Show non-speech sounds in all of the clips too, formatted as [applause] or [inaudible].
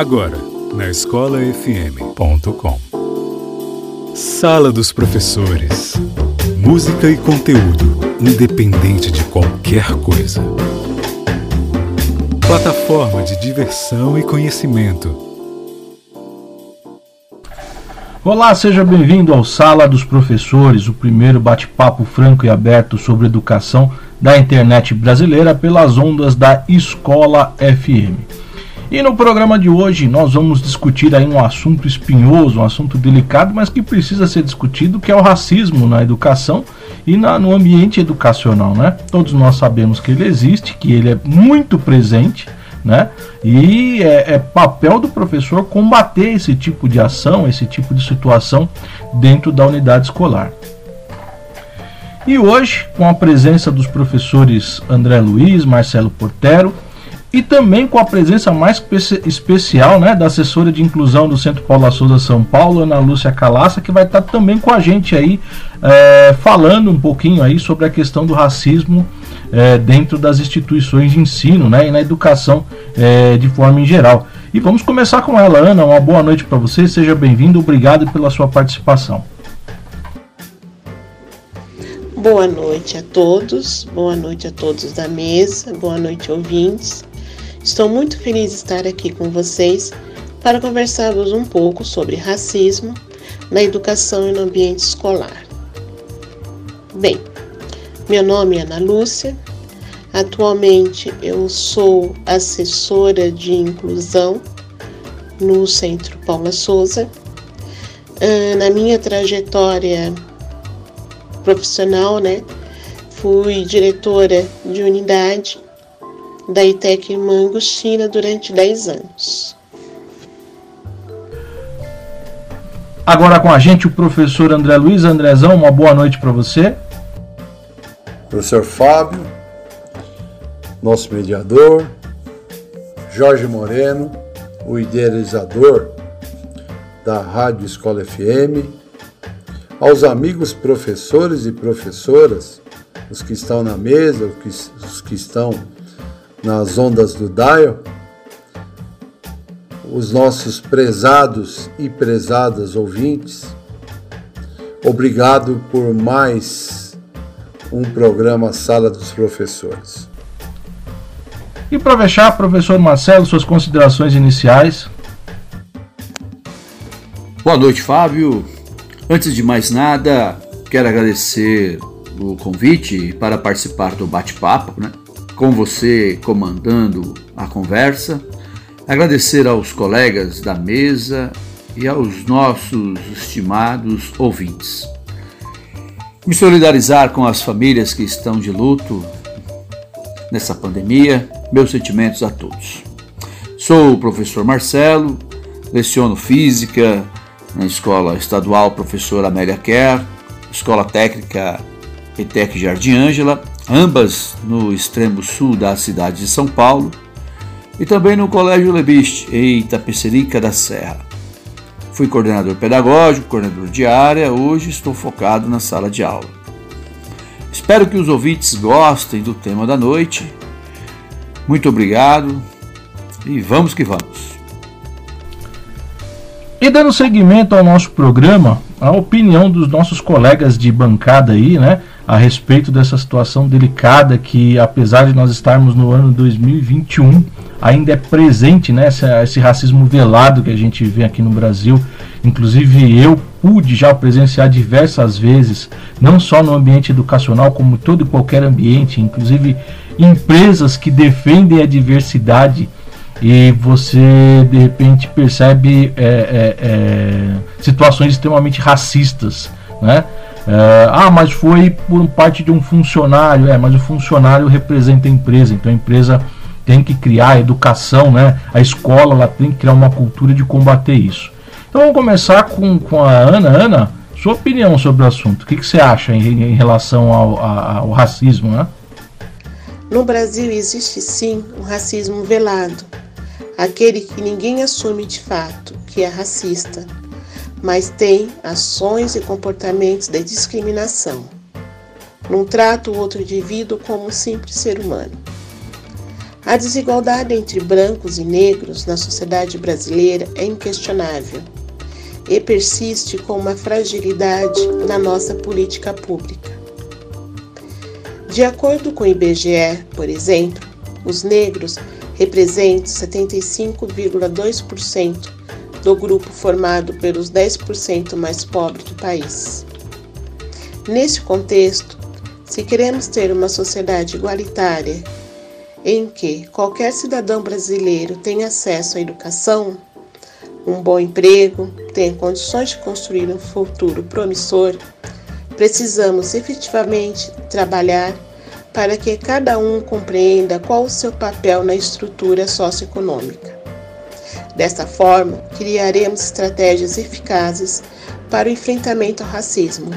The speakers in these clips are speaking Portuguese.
Agora, na escolafm.com. Sala dos Professores. Música e conteúdo, independente de qualquer coisa. Plataforma de diversão e conhecimento. Olá, seja bem-vindo ao Sala dos Professores, o primeiro bate-papo franco e aberto sobre educação da internet brasileira pelas ondas da Escola FM. E no programa de hoje nós vamos discutir aí um assunto espinhoso, um assunto delicado, mas que precisa ser discutido, que é o racismo na educação e na, no ambiente educacional, né? Todos nós sabemos que ele existe, que ele é muito presente, né? E é, é papel do professor combater esse tipo de ação, esse tipo de situação dentro da unidade escolar. E hoje, com a presença dos professores André Luiz, Marcelo Portero, e também com a presença mais especial né, da assessora de inclusão do Centro Paula Souza São Paulo, Ana Lúcia Calaça, que vai estar também com a gente aí é, falando um pouquinho aí sobre a questão do racismo é, dentro das instituições de ensino né, e na educação é, de forma em geral. E vamos começar com ela, Ana. Uma boa noite para você, seja bem-vindo, obrigado pela sua participação. Boa noite a todos, boa noite a todos da mesa, boa noite ouvintes. Estou muito feliz de estar aqui com vocês para conversarmos um pouco sobre racismo na educação e no ambiente escolar. Bem, meu nome é Ana Lúcia, atualmente eu sou assessora de inclusão no Centro Paula Souza. Ah, na minha trajetória profissional, né, fui diretora de unidade da ITEC Mangostina durante 10 anos. Agora com a gente o professor André Luiz. Andrezão, uma boa noite para você. Professor Fábio, nosso mediador, Jorge Moreno, o idealizador da Rádio Escola FM, aos amigos professores e professoras, os que estão na mesa, os que estão nas ondas do dial, os nossos prezados e prezadas ouvintes, obrigado por mais um programa Sala dos Professores. E para fechar, professor Marcelo, suas considerações iniciais. Boa noite, Fábio. Antes de mais nada, quero agradecer o convite para participar do bate-papo, né? Com você comandando a conversa, agradecer aos colegas da mesa e aos nossos estimados ouvintes. Me solidarizar com as famílias que estão de luto nessa pandemia, meus sentimentos a todos. Sou o professor Marcelo, leciono física na Escola Estadual Professor Amélia Kerr, Escola Técnica ETEC Jardim Ângela ambas no extremo sul da cidade de São Paulo, e também no Colégio Lebiste, em Itapecerica da Serra. Fui coordenador pedagógico, coordenador de área, hoje estou focado na sala de aula. Espero que os ouvintes gostem do tema da noite. Muito obrigado e vamos que vamos. E dando seguimento ao nosso programa, a opinião dos nossos colegas de bancada aí, né? A respeito dessa situação delicada que, apesar de nós estarmos no ano 2021, ainda é presente né, esse, esse racismo velado que a gente vê aqui no Brasil. Inclusive, eu pude já presenciar diversas vezes, não só no ambiente educacional, como todo e qualquer ambiente, inclusive empresas que defendem a diversidade e você de repente percebe é, é, é, situações extremamente racistas, né? É, ah, mas foi por parte de um funcionário. É, mas o funcionário representa a empresa, então a empresa tem que criar a educação, né? A escola ela tem que criar uma cultura de combater isso. Então vamos começar com, com a Ana. Ana, sua opinião sobre o assunto. O que, que você acha em, em relação ao, ao racismo, né? No Brasil existe sim um racismo velado, aquele que ninguém assume de fato que é racista mas tem ações e comportamentos de discriminação. Não trata o outro indivíduo como um simples ser humano. A desigualdade entre brancos e negros na sociedade brasileira é inquestionável e persiste com uma fragilidade na nossa política pública. De acordo com o IBGE, por exemplo, os negros representam 75,2% do grupo formado pelos 10% mais pobres do país. Neste contexto, se queremos ter uma sociedade igualitária em que qualquer cidadão brasileiro tenha acesso à educação, um bom emprego, tenha condições de construir um futuro promissor, precisamos efetivamente trabalhar para que cada um compreenda qual o seu papel na estrutura socioeconômica. Desta forma, criaremos estratégias eficazes para o enfrentamento ao racismo.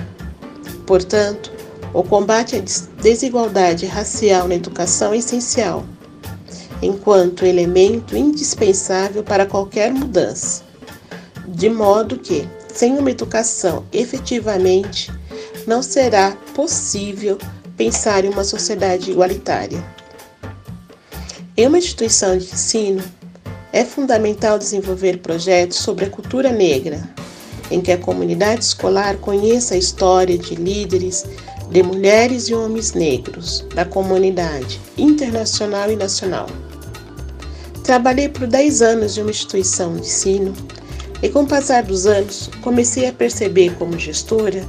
Portanto, o combate à desigualdade racial na educação é essencial, enquanto elemento indispensável para qualquer mudança, de modo que, sem uma educação efetivamente, não será possível pensar em uma sociedade igualitária. Em uma instituição de ensino, é fundamental desenvolver projetos sobre a cultura negra, em que a comunidade escolar conheça a história de líderes, de mulheres e homens negros da comunidade internacional e nacional. Trabalhei por 10 anos em uma instituição de ensino e, com o passar dos anos, comecei a perceber, como gestora,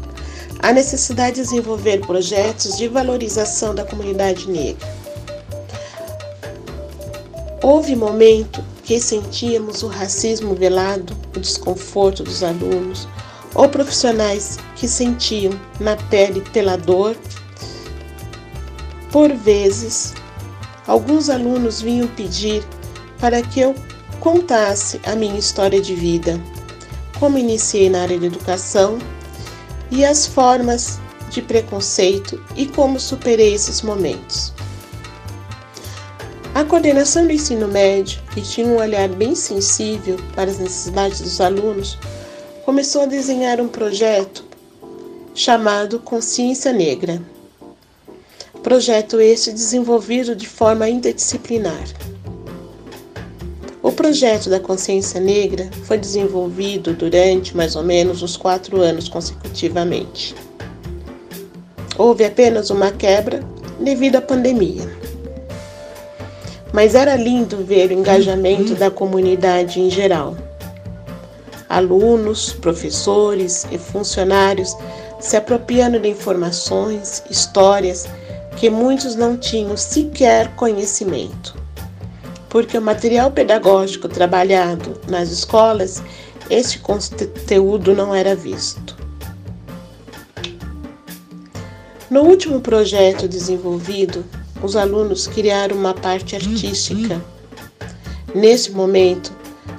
a necessidade de desenvolver projetos de valorização da comunidade negra. Houve momento que sentíamos o racismo velado, o desconforto dos alunos, ou profissionais que sentiam na pele pela dor. Por vezes, alguns alunos vinham pedir para que eu contasse a minha história de vida, como iniciei na área de educação e as formas de preconceito e como superei esses momentos. A coordenação do ensino médio, que tinha um olhar bem sensível para as necessidades dos alunos, começou a desenhar um projeto chamado Consciência Negra. Projeto este desenvolvido de forma interdisciplinar. O projeto da consciência negra foi desenvolvido durante mais ou menos uns quatro anos consecutivamente. Houve apenas uma quebra devido à pandemia. Mas era lindo ver o engajamento da comunidade em geral. Alunos, professores e funcionários se apropriando de informações, histórias que muitos não tinham sequer conhecimento porque o material pedagógico trabalhado nas escolas, este conteúdo não era visto. No último projeto desenvolvido, os alunos criaram uma parte artística. Nesse momento,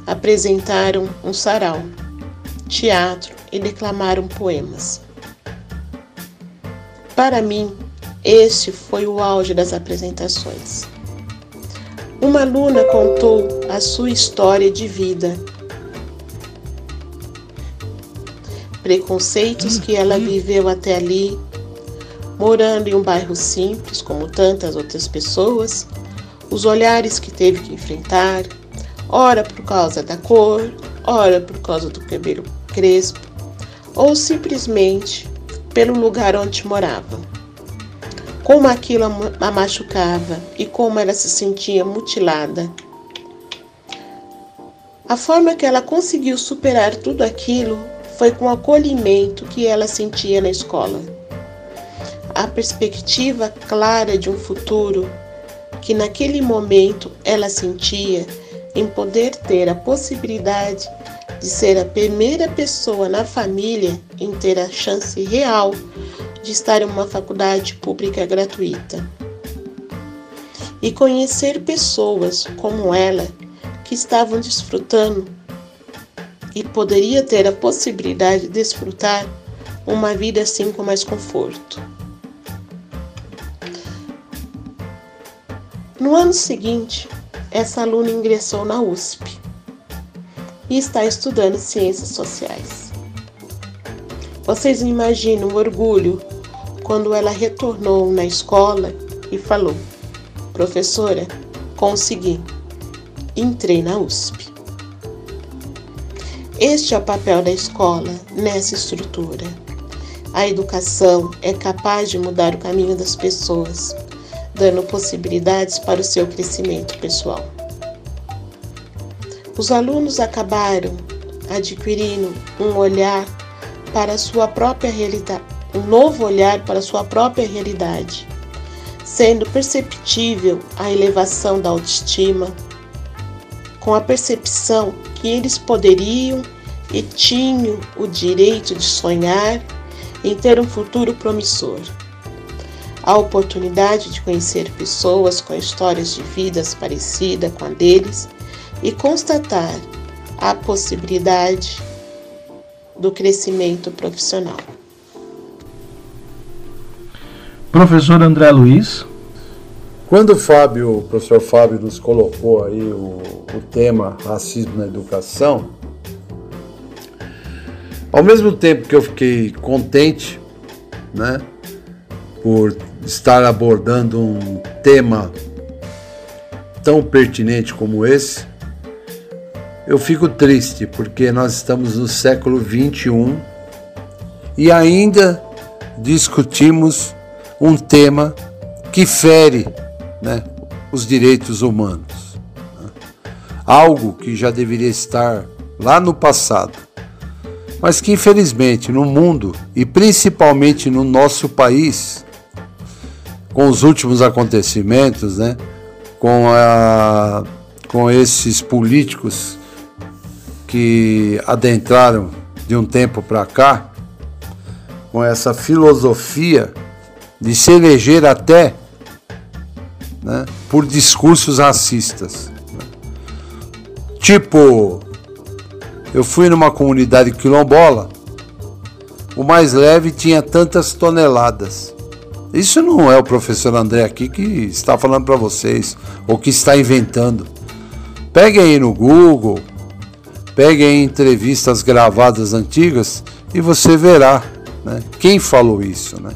apresentaram um sarau, teatro e declamaram poemas. Para mim, este foi o auge das apresentações. Uma aluna contou a sua história de vida, preconceitos que ela viveu até ali, morando em um bairro simples, como tantas outras pessoas, os olhares que teve que enfrentar, ora por causa da cor, ora por causa do cabelo crespo, ou simplesmente pelo lugar onde morava como aquilo a machucava e como ela se sentia mutilada. A forma que ela conseguiu superar tudo aquilo foi com o acolhimento que ela sentia na escola. A perspectiva clara de um futuro que naquele momento ela sentia em poder ter a possibilidade de ser a primeira pessoa na família em ter a chance real de estar em uma faculdade pública gratuita e conhecer pessoas como ela que estavam desfrutando e poderia ter a possibilidade de desfrutar uma vida assim com mais conforto. No ano seguinte, essa aluna ingressou na USP e está estudando ciências sociais. Vocês imaginam o orgulho quando ela retornou na escola e falou: Professora, Consegui. Entrei na USP. Este é o papel da escola nessa estrutura. A educação é capaz de mudar o caminho das pessoas, dando possibilidades para o seu crescimento pessoal. Os alunos acabaram adquirindo um olhar para sua própria realidade, um novo olhar para sua própria realidade, sendo perceptível a elevação da autoestima, com a percepção que eles poderiam e tinham o direito de sonhar em ter um futuro promissor. A oportunidade de conhecer pessoas com histórias de vidas parecidas com a deles e constatar a possibilidade do crescimento profissional. Professor André Luiz. Quando o Fábio, o professor Fábio nos colocou aí o, o tema racismo na educação, ao mesmo tempo que eu fiquei contente, né, por estar abordando um tema tão pertinente como esse, eu fico triste porque nós estamos no século 21 e ainda discutimos um tema que fere né, os direitos humanos. Né? Algo que já deveria estar lá no passado, mas que infelizmente no mundo e principalmente no nosso país, com os últimos acontecimentos, né, com, a, com esses políticos que adentraram de um tempo para cá, com essa filosofia de se eleger até né, por discursos racistas. Tipo, eu fui numa comunidade quilombola, o mais leve tinha tantas toneladas. Isso não é o professor André aqui que está falando para vocês, ou que está inventando. Pegue aí no Google, pegue aí entrevistas gravadas antigas e você verá né, quem falou isso. Né?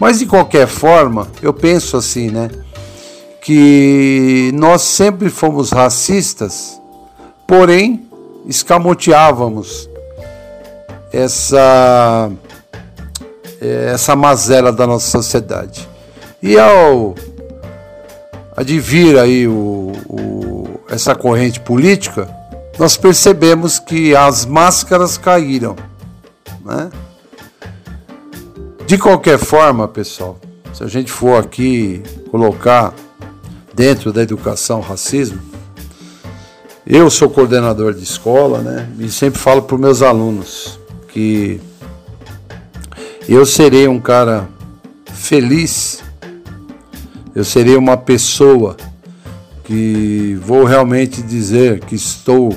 Mas de qualquer forma, eu penso assim, né? Que nós sempre fomos racistas, porém escamoteávamos essa essa mazela da nossa sociedade. E ao advir aí o, o, essa corrente política, nós percebemos que as máscaras caíram, né? De qualquer forma, pessoal, se a gente for aqui colocar dentro da educação racismo, eu sou coordenador de escola, né? E sempre falo para os meus alunos que eu serei um cara feliz, eu serei uma pessoa que vou realmente dizer que estou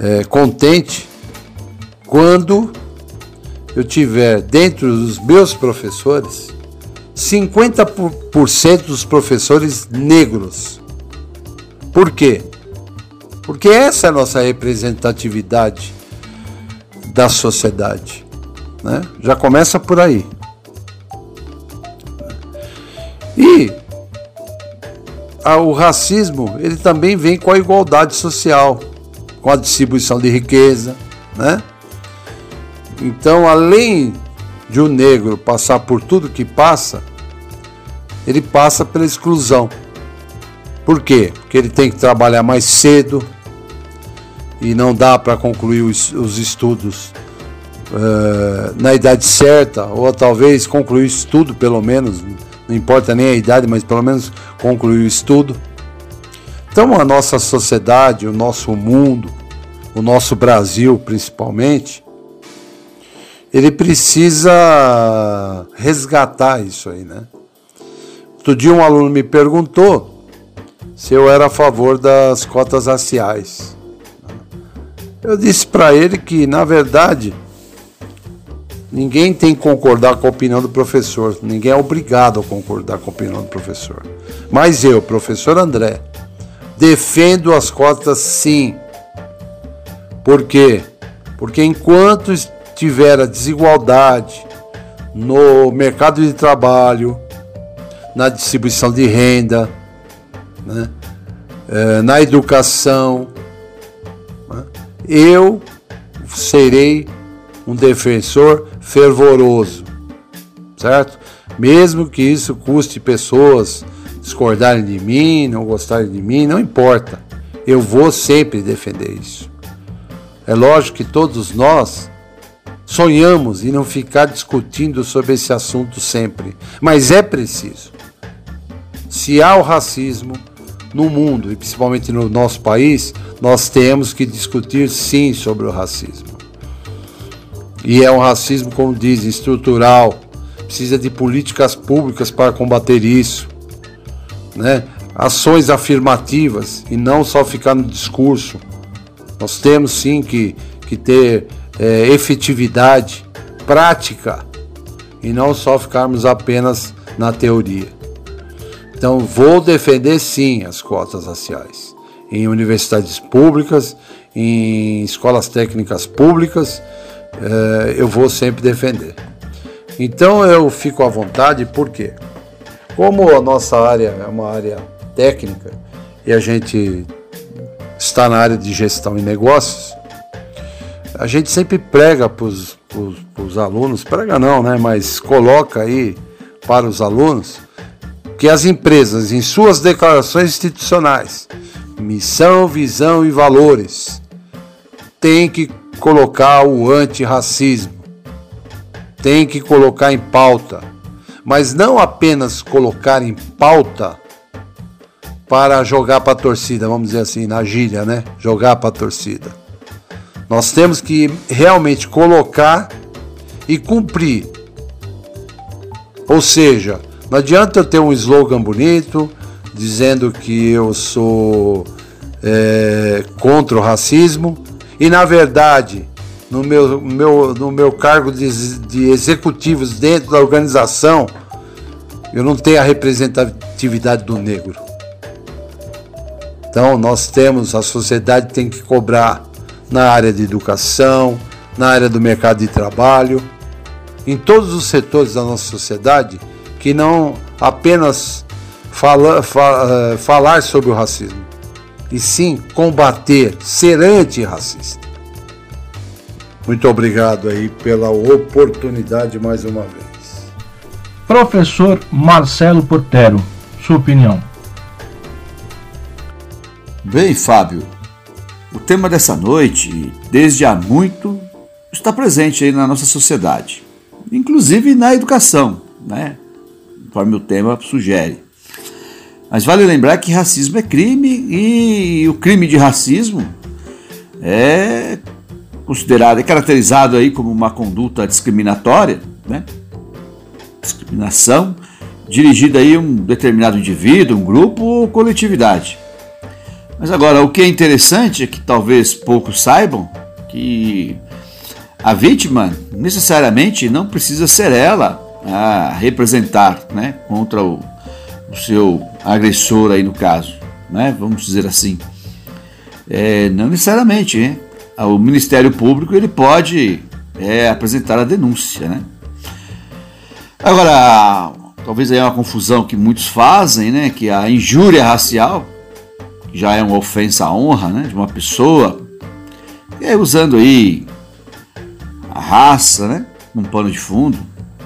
é, contente quando eu tiver dentro dos meus professores 50% dos professores negros. Por quê? Porque essa é a nossa representatividade da sociedade. Né? Já começa por aí. E o racismo ele também vem com a igualdade social, com a distribuição de riqueza, né? Então, além de o um negro passar por tudo que passa, ele passa pela exclusão. Por quê? Porque ele tem que trabalhar mais cedo e não dá para concluir os, os estudos uh, na idade certa, ou talvez concluir o estudo pelo menos, não importa nem a idade, mas pelo menos concluir o estudo. Então a nossa sociedade, o nosso mundo, o nosso Brasil principalmente, ele precisa resgatar isso aí, né? Outro dia um aluno me perguntou se eu era a favor das cotas raciais. Eu disse para ele que, na verdade, ninguém tem que concordar com a opinião do professor, ninguém é obrigado a concordar com a opinião do professor. Mas eu, professor André, defendo as cotas sim. Por quê? Porque enquanto tiver a desigualdade no mercado de trabalho, na distribuição de renda, né? é, na educação. Né? Eu serei um defensor fervoroso, certo? Mesmo que isso custe pessoas discordarem de mim, não gostarem de mim, não importa. Eu vou sempre defender isso. É lógico que todos nós sonhamos em não ficar discutindo sobre esse assunto sempre, mas é preciso. Se há o racismo no mundo e principalmente no nosso país, nós temos que discutir sim sobre o racismo. E é um racismo, como dizem, estrutural. Precisa de políticas públicas para combater isso. Né? Ações afirmativas e não só ficar no discurso. Nós temos sim que, que ter é, efetividade prática e não só ficarmos apenas na teoria. Então, vou defender sim as cotas raciais em universidades públicas, em escolas técnicas públicas, é, eu vou sempre defender. Então, eu fico à vontade, por quê? Como a nossa área é uma área técnica e a gente está na área de gestão e negócios, a gente sempre prega para os alunos, prega não, né? Mas coloca aí para os alunos que as empresas, em suas declarações institucionais, missão, visão e valores, têm que colocar o antirracismo, tem que colocar em pauta, mas não apenas colocar em pauta para jogar para a torcida, vamos dizer assim, na gíria, né? Jogar para a torcida. Nós temos que realmente colocar e cumprir. Ou seja, não adianta eu ter um slogan bonito dizendo que eu sou é, contra o racismo e na verdade no meu, meu, no meu cargo de, de executivos dentro da organização eu não tenho a representatividade do negro. Então nós temos, a sociedade tem que cobrar na área de educação, na área do mercado de trabalho, em todos os setores da nossa sociedade que não apenas fala, fa, uh, falar sobre o racismo, e sim combater, ser antirracista. Muito obrigado aí pela oportunidade mais uma vez. Professor Marcelo Portero, sua opinião. Bem, Fábio, o tema dessa noite, desde há muito, está presente aí na nossa sociedade, inclusive na educação, né? conforme o tema sugere. Mas vale lembrar que racismo é crime e o crime de racismo é considerado, é caracterizado aí como uma conduta discriminatória, né? discriminação dirigida aí a um determinado indivíduo, um grupo ou coletividade. Mas agora, o que é interessante é que talvez poucos saibam que a vítima necessariamente não precisa ser ela a representar né, contra o, o seu agressor aí no caso, né, vamos dizer assim. É, não necessariamente, né? o Ministério Público ele pode é, apresentar a denúncia. Né? Agora, talvez aí é uma confusão que muitos fazem, né, que a injúria racial já é uma ofensa à honra né, de uma pessoa, e aí, usando aí a raça né, um pano de fundo,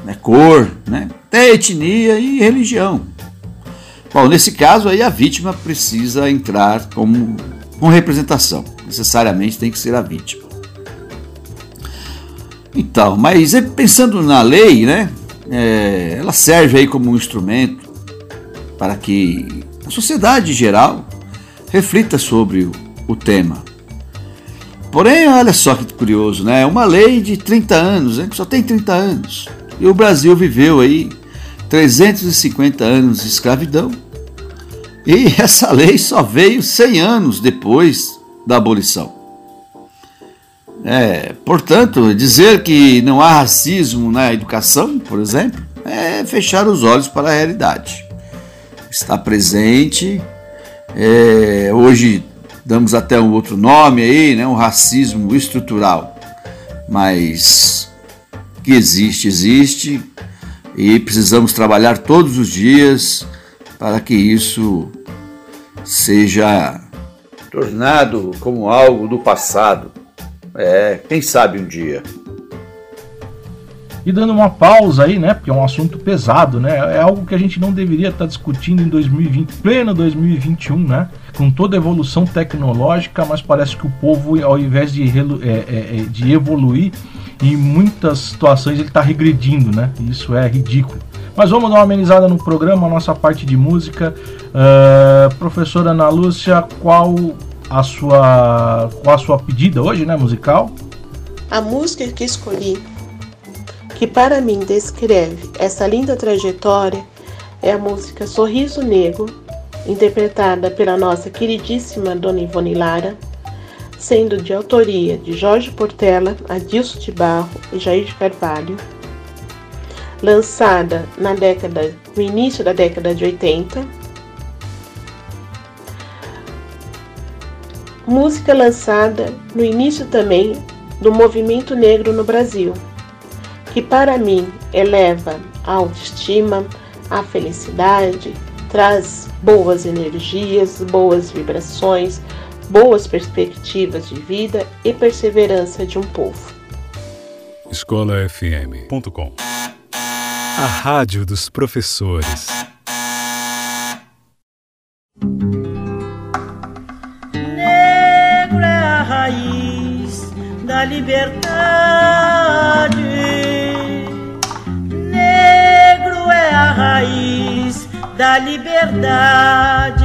né, cor, né, até etnia e religião. Bom, nesse caso aí a vítima precisa entrar como com representação, necessariamente tem que ser a vítima. Então, mas pensando na lei, né, é, ela serve aí como um instrumento para que a sociedade em geral reflita sobre o, tema. Porém, olha só que curioso, né? Uma lei de 30 anos, né? só tem 30 anos. E o Brasil viveu aí 350 anos de escravidão. E essa lei só veio 100 anos depois da abolição. É, portanto, dizer que não há racismo na educação, por exemplo, é fechar os olhos para a realidade. Está presente. É, hoje damos até um outro nome aí, né, um racismo estrutural. Mas que existe, existe, e precisamos trabalhar todos os dias para que isso seja tornado como algo do passado. É, quem sabe um dia. E dando uma pausa aí, né? Porque é um assunto pesado, né? É algo que a gente não deveria estar discutindo em 2020, pleno 2021, né? Com toda a evolução tecnológica, mas parece que o povo, ao invés de, é, é, é, de evoluir, em muitas situações ele está regredindo, né? Isso é ridículo. Mas vamos dar uma amenizada no programa, a nossa parte de música. Uh, professora Ana Lúcia, qual a sua qual a sua pedida hoje, né, musical? A música que escolhi que para mim descreve essa linda trajetória é a música Sorriso Negro, interpretada pela nossa queridíssima Dona Ivone Lara, sendo de autoria de Jorge Portela, Adilson de Barro e Jair de Carvalho, lançada na década, no início da década de 80. Música lançada no início também do movimento negro no Brasil que para mim eleva a autoestima, a felicidade, traz boas energias, boas vibrações, boas perspectivas de vida e perseverança de um povo. escolafm.com A rádio dos professores. Negro é a raiz da liberdade raiz da liberdade.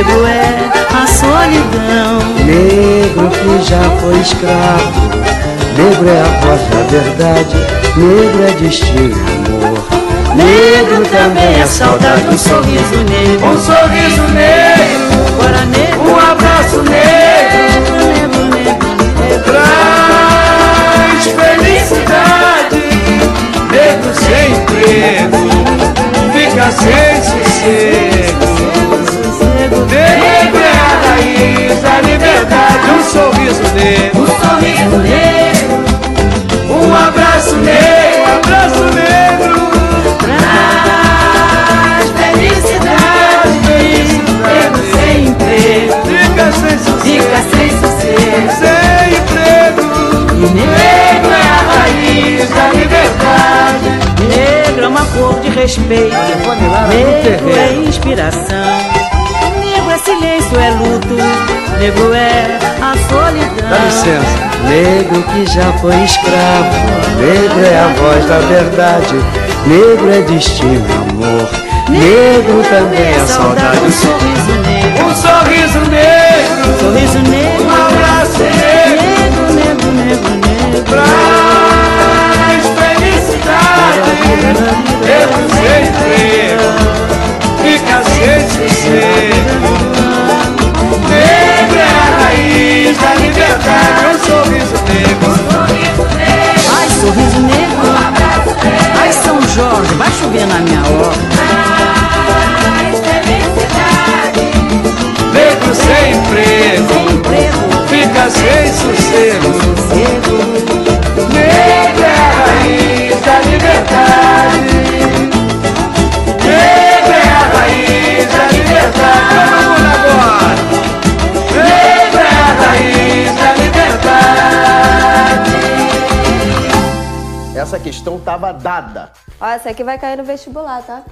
Negro é a solidão. Negro que já foi escravo, negro é a voz da verdade, negro é destino e amor. Negro também é saudade, um sorriso negro, um sorriso negro, negro, um abraço negro, negro, negro, negro, traz felicidade, negro sem emprego, fica sem sossego. Negro Negro que já foi escravo, negro é a voz da verdade, negro é destino, amor. Negro também é saudade. Um sorriso negro, um sorriso negro, um sorriso negro, um abraço negro, negro, negro, negro. Traz felicidade, negro sem freio, fica sem sossego. da liberdade, Jorge, vai chover na minha horta. Negro sem emprego, fica sem sossego. Negro é a raiz da liberdade. Questão estava dada. Ó, essa aqui vai cair no vestibular, tá?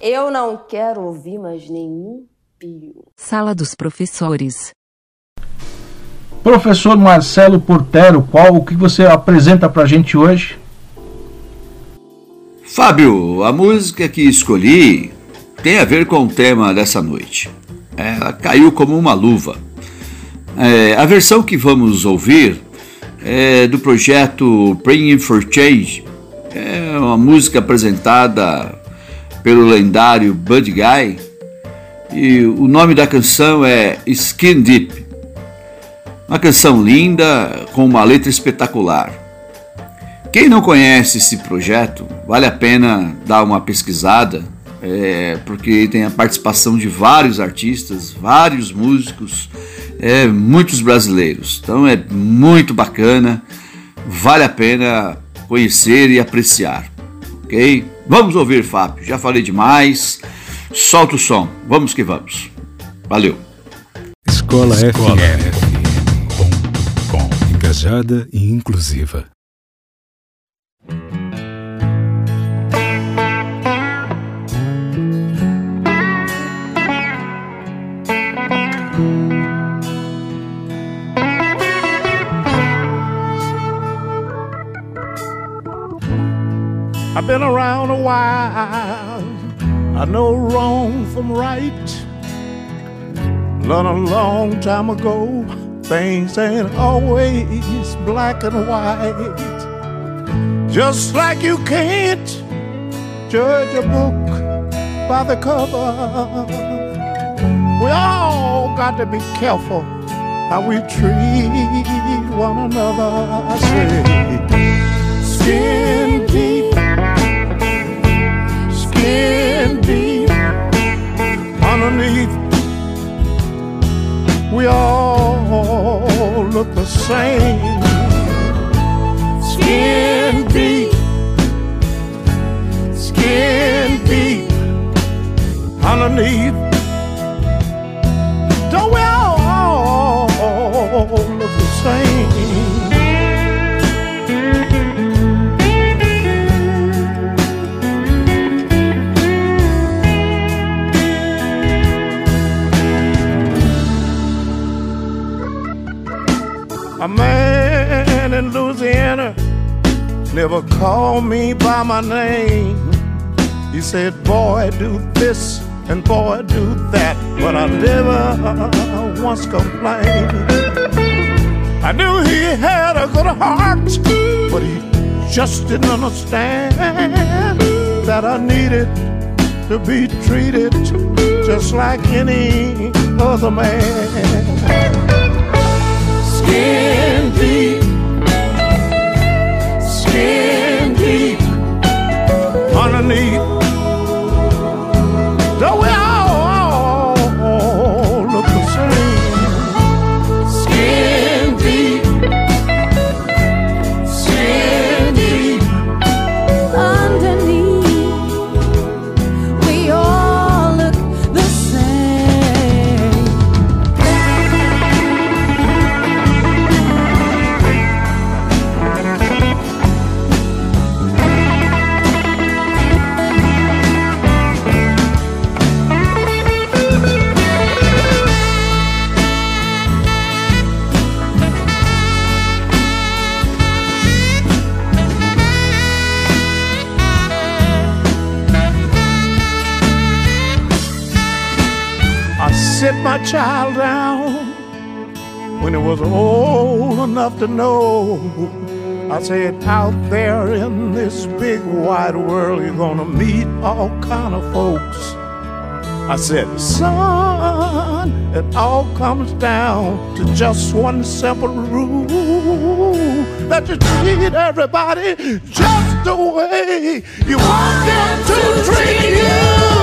Eu não quero ouvir mais nenhum pio. Sala dos professores. Professor Marcelo Portero, qual o que você apresenta para a gente hoje? Fábio, a música que escolhi tem a ver com o tema dessa noite. Ela caiu como uma luva. É, a versão que vamos ouvir é do projeto Praying for Change. É uma música apresentada pelo lendário Bud Guy. E o nome da canção é Skin Deep. Uma canção linda com uma letra espetacular. Quem não conhece esse projeto, vale a pena dar uma pesquisada, é, porque tem a participação de vários artistas, vários músicos, é, muitos brasileiros. Então é muito bacana, vale a pena conhecer e apreciar. Ok? Vamos ouvir, Fábio. Já falei demais. Solta o som. Vamos que vamos. Valeu. Escola, Escola FM engajada e inclusiva. While. I know wrong from right. Learned a long time ago Things ain't always black and white. Just like you can't judge a book by the cover. We all got to be careful how we treat one another. I say, skin deep, skin deep underneath. We all look the same. Skin deep, skin deep underneath. Don't we all look the same? A man in Louisiana never called me by my name. He said, Boy, do this and boy, do that. But I never once complained. I knew he had a good heart, but he just didn't understand that I needed to be treated just like any other man skin deep, skin deep underneath. My child down when it was old enough to know. I said, out there in this big wide world, you're gonna meet all kind of folks. I said, son, it all comes down to just one simple rule that you treat everybody just the way you want them to treat you.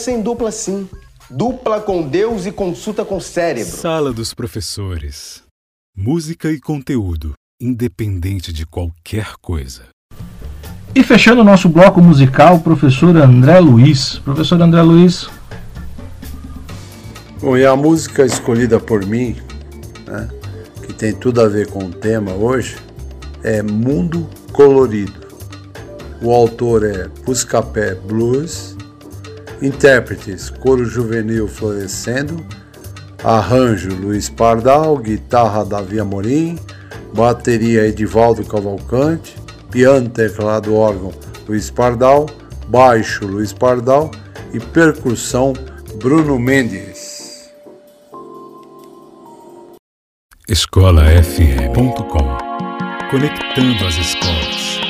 Ser em dupla sim. Dupla com Deus e consulta com o cérebro. Sala dos professores. Música e conteúdo, independente de qualquer coisa. E fechando o nosso bloco musical, o professor André Luiz. Professor André Luiz. Bom, e a música escolhida por mim, né, que tem tudo a ver com o tema hoje, é Mundo Colorido. O autor é Buscapé Blues, intérpretes Coro Juvenil Florescendo, arranjo Luiz Pardal, guitarra Davi Amorim, bateria Edivaldo Cavalcante, piano, teclado, órgão Luiz Pardal, baixo Luiz Pardal e percussão Bruno Mendes. escolafm.com Conectando as escolas.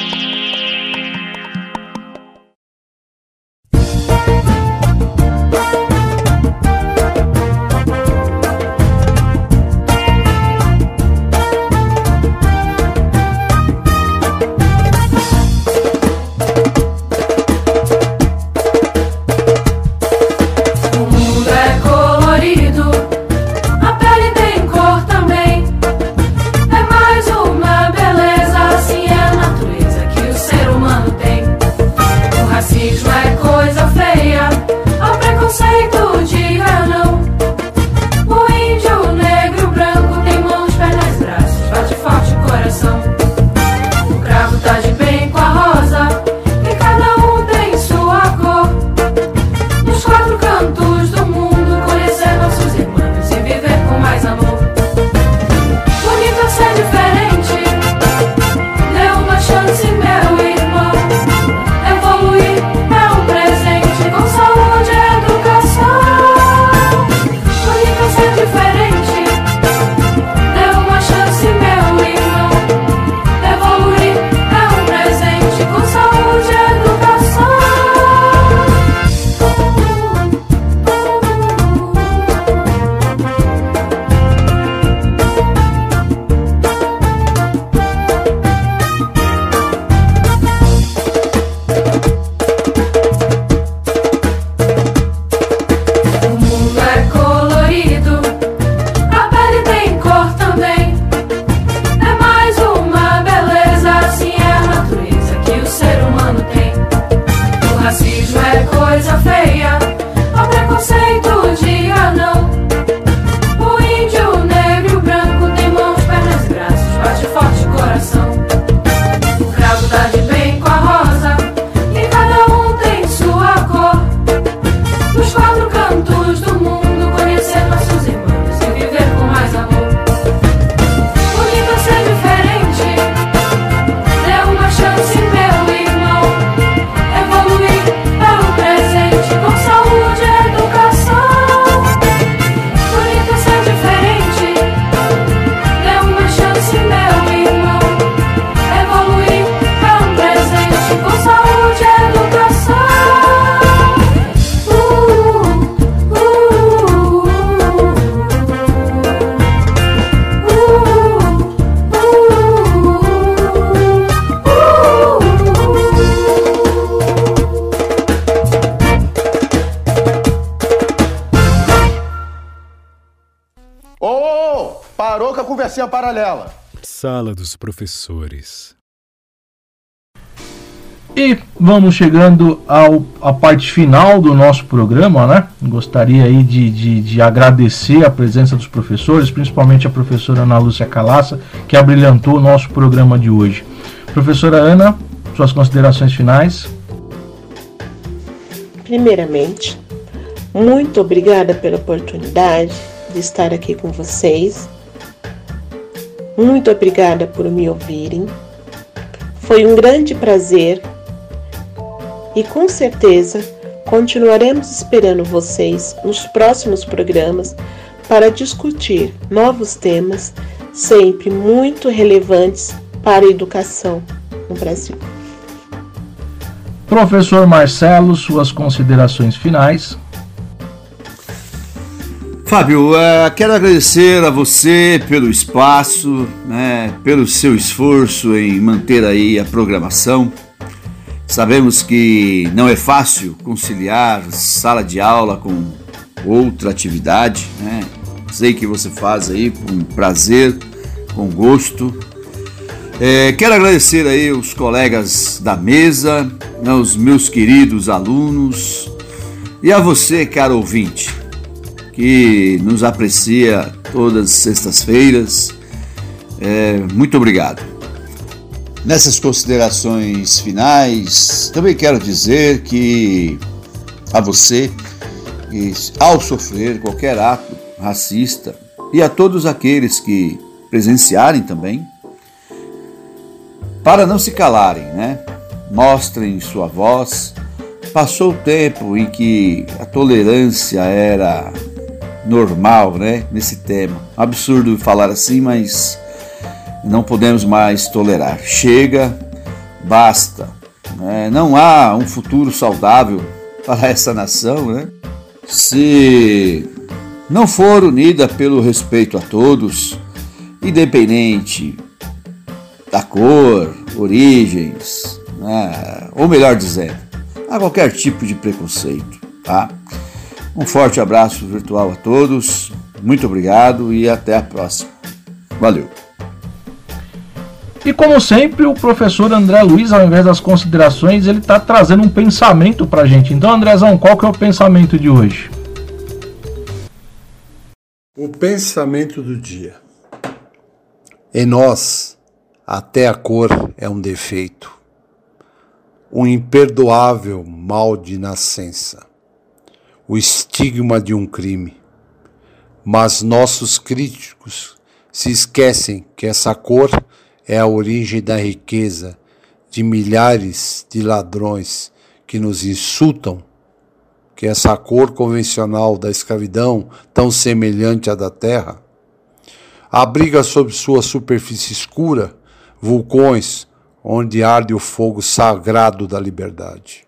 Parou com a conversinha paralela. Sala dos professores. E vamos chegando ao, à parte final do nosso programa, né? Gostaria aí de, de, de agradecer a presença dos professores, principalmente a professora Ana Lúcia Calaça, que abrilhantou o nosso programa de hoje. Professora Ana, suas considerações finais. Primeiramente, muito obrigada pela oportunidade de estar aqui com vocês. Muito obrigada por me ouvirem. Foi um grande prazer e com certeza continuaremos esperando vocês nos próximos programas para discutir novos temas, sempre muito relevantes para a educação no Brasil. Professor Marcelo, suas considerações finais. Fábio, eh, quero agradecer a você pelo espaço, né, pelo seu esforço em manter aí a programação. Sabemos que não é fácil conciliar sala de aula com outra atividade, né? Sei que você faz aí com prazer, com gosto. É, quero agradecer aí os colegas da mesa, né, os meus queridos alunos e a você, caro ouvinte, que nos aprecia todas as sextas-feiras. É, muito obrigado. Nessas considerações finais, também quero dizer que a você, que, ao sofrer qualquer ato racista, e a todos aqueles que presenciarem também, para não se calarem, né? Mostrem sua voz. Passou o tempo em que a tolerância era normal, né? Nesse tema. Absurdo falar assim, mas não podemos mais tolerar. Chega, basta. Né? Não há um futuro saudável [laughs] para essa nação, né? Se não for unida pelo respeito a todos, independente da cor, origens, né? ou melhor dizendo, a qualquer tipo de preconceito, tá? Um forte abraço virtual a todos, muito obrigado e até a próxima. Valeu! E como sempre, o professor André Luiz, ao invés das considerações, ele está trazendo um pensamento para a gente. Então, Andrezão, qual que é o pensamento de hoje? O pensamento do dia. Em nós, até a cor é um defeito, um imperdoável mal de nascença, o estigma de um crime. Mas nossos críticos se esquecem que essa cor é a origem da riqueza de milhares de ladrões que nos insultam, que essa cor convencional da escravidão, tão semelhante à da terra, abriga sob sua superfície escura vulcões onde arde o fogo sagrado da liberdade.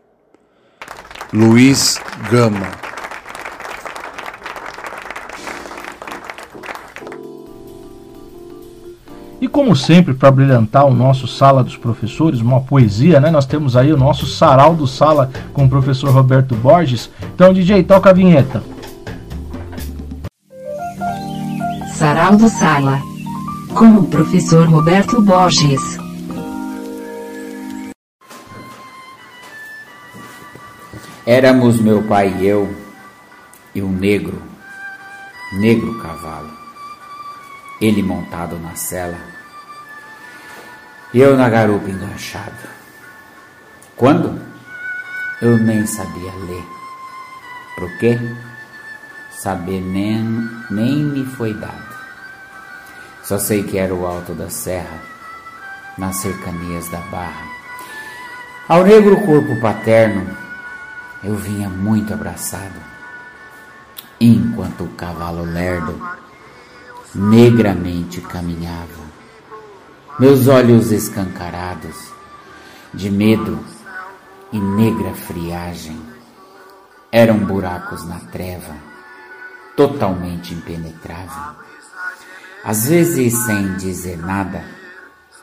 Luiz Gama E como sempre, para brilhantar o nosso Sala dos Professores, uma poesia, né? Nós temos aí o nosso Sarau do Sala com o professor Roberto Borges. Então, DJ, toca a vinheta. Sarau do Sala com o professor Roberto Borges. Éramos meu pai e eu e um negro, negro cavalo, ele montado na cela e eu na garupa enganchado. Quando? Eu nem sabia ler. Por quê? Saber nem, nem me foi dado. Só sei que era o alto da serra, nas cercanias da barra. Ao negro corpo paterno, eu vinha muito abraçado, enquanto o cavalo lerdo negramente caminhava meus olhos escancarados, de medo e negra friagem, eram buracos na treva, totalmente impenetrável. Às vezes, sem dizer nada,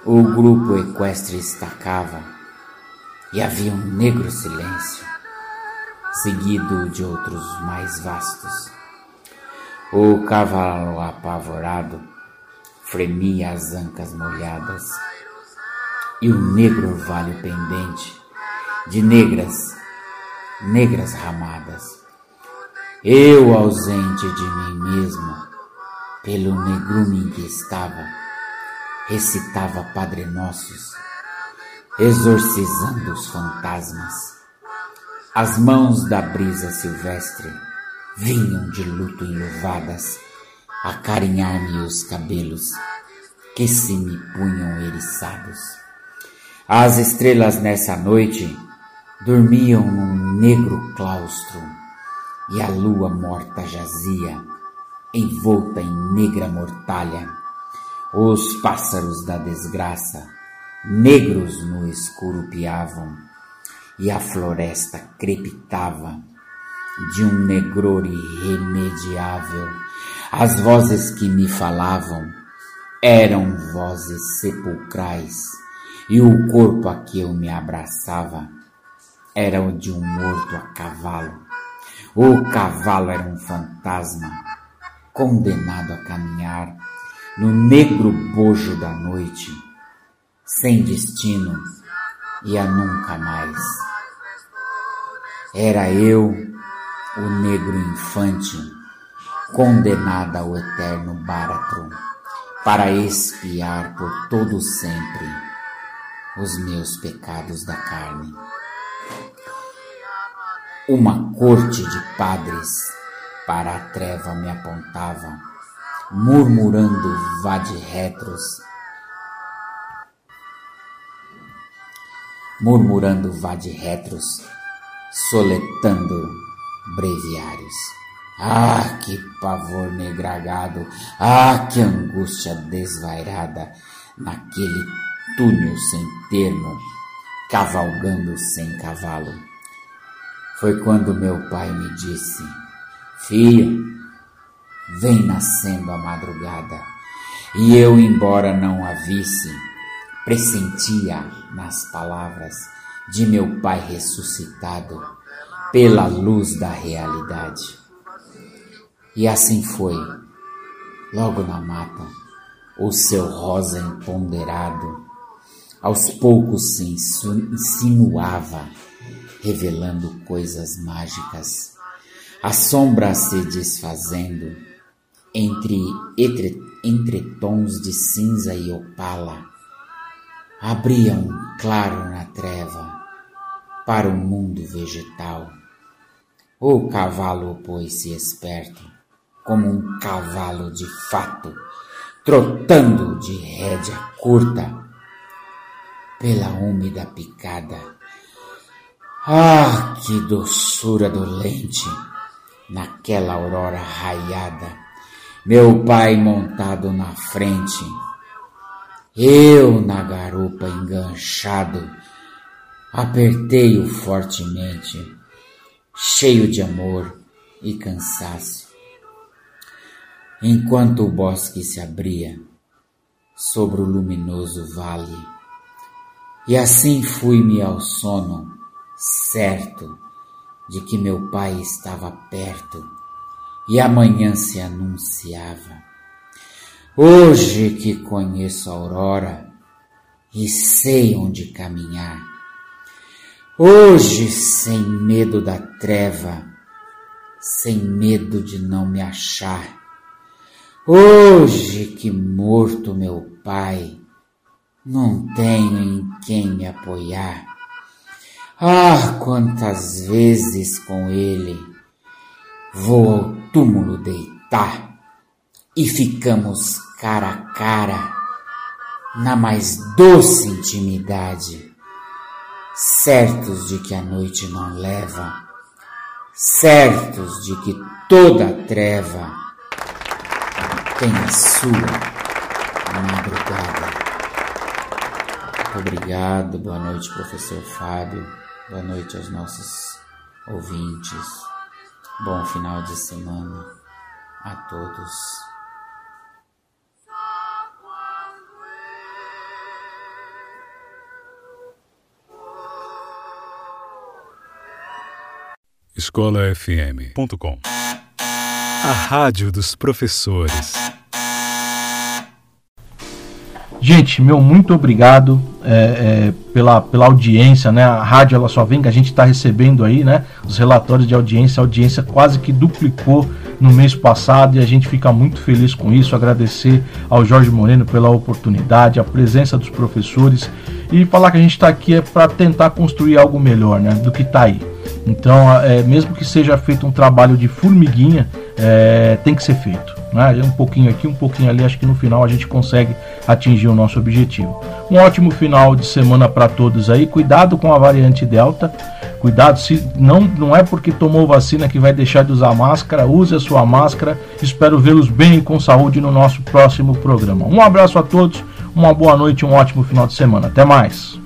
o grupo equestre estacava e havia um negro silêncio, seguido de outros mais vastos. O cavalo apavorado fremia as ancas molhadas, e o negro orvalho pendente de negras, negras ramadas. Eu, ausente de mim mesmo, pelo negrume em que estava, recitava Padre Nossos, exorcizando os fantasmas. As mãos da brisa silvestre vinham de luto enluvadas acarinhar-me os cabelos que se me punham eriçados. As estrelas nessa noite dormiam num negro claustro e a lua morta jazia, envolta em negra mortalha. Os pássaros da desgraça, negros no escuro piavam, e a floresta crepitava de um negror irremediável as vozes que me falavam eram vozes sepulcrais, e o corpo a que eu me abraçava era o de um morto a cavalo. O cavalo era um fantasma, condenado a caminhar no negro bojo da noite, sem destino e a nunca mais. Era eu, o negro infante, condenada ao eterno báratro, para expiar por todo sempre os meus pecados da carne. Uma corte de padres para a treva me apontava, murmurando vade-retros, murmurando vade-retros, soletando breviários. Ah, que pavor negragado! Ah, que angústia desvairada naquele túnel sem termo, cavalgando sem cavalo. Foi quando meu pai me disse: Filha, vem nascendo a madrugada. E eu, embora não a visse, pressentia nas palavras de meu pai ressuscitado pela luz da realidade. E assim foi, logo na mata, o seu rosa empoderado, aos poucos se insinuava, revelando coisas mágicas, a sombra se desfazendo entre, entre, entre tons de cinza e opala, abria um claro na treva para o mundo vegetal. O cavalo pôs-se esperto, como um cavalo de fato, trotando de rédea curta pela úmida picada. Ah, que doçura dolente naquela aurora raiada, meu pai montado na frente, eu na garupa enganchado, apertei-o fortemente cheio de amor e cansaço. Enquanto o bosque se abria sobre o luminoso vale, e assim fui-me ao sono, certo de que meu pai estava perto e amanhã se anunciava. Hoje que conheço a aurora e sei onde caminhar, Hoje, sem medo da treva, sem medo de não me achar. Hoje que morto meu pai, não tenho em quem me apoiar. Ah, quantas vezes com ele vou ao túmulo deitar e ficamos cara a cara na mais doce intimidade certos de que a noite não leva, certos de que toda treva tem a sua madrugada. Obrigado, boa noite, professor Fábio, boa noite aos nossos ouvintes, bom final de semana a todos. escolafm.com A rádio dos professores. Gente, meu muito obrigado é, é, pela, pela audiência, né? A rádio ela só vem que a gente está recebendo aí, né? Os relatórios de audiência, a audiência quase que duplicou no mês passado e a gente fica muito feliz com isso. Agradecer ao Jorge Moreno pela oportunidade, a presença dos professores e falar que a gente está aqui é para tentar construir algo melhor, né? Do que está aí. Então, é, mesmo que seja feito um trabalho de formiguinha, é, tem que ser feito. Né? Um pouquinho aqui, um pouquinho ali, acho que no final a gente consegue atingir o nosso objetivo. Um ótimo final de semana para todos aí. Cuidado com a variante Delta. Cuidado, se não, não é porque tomou vacina que vai deixar de usar máscara. Use a sua máscara. Espero vê-los bem e com saúde no nosso próximo programa. Um abraço a todos, uma boa noite, um ótimo final de semana. Até mais.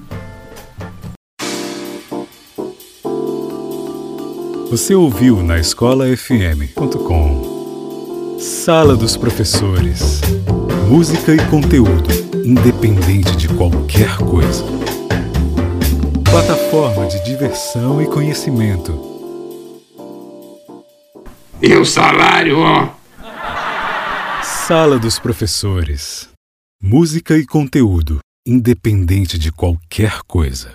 Você ouviu na escolafm.com. Sala dos Professores. Música e conteúdo, independente de qualquer coisa. Plataforma de diversão e conhecimento. E o salário, ó. Sala dos Professores. Música e conteúdo, independente de qualquer coisa.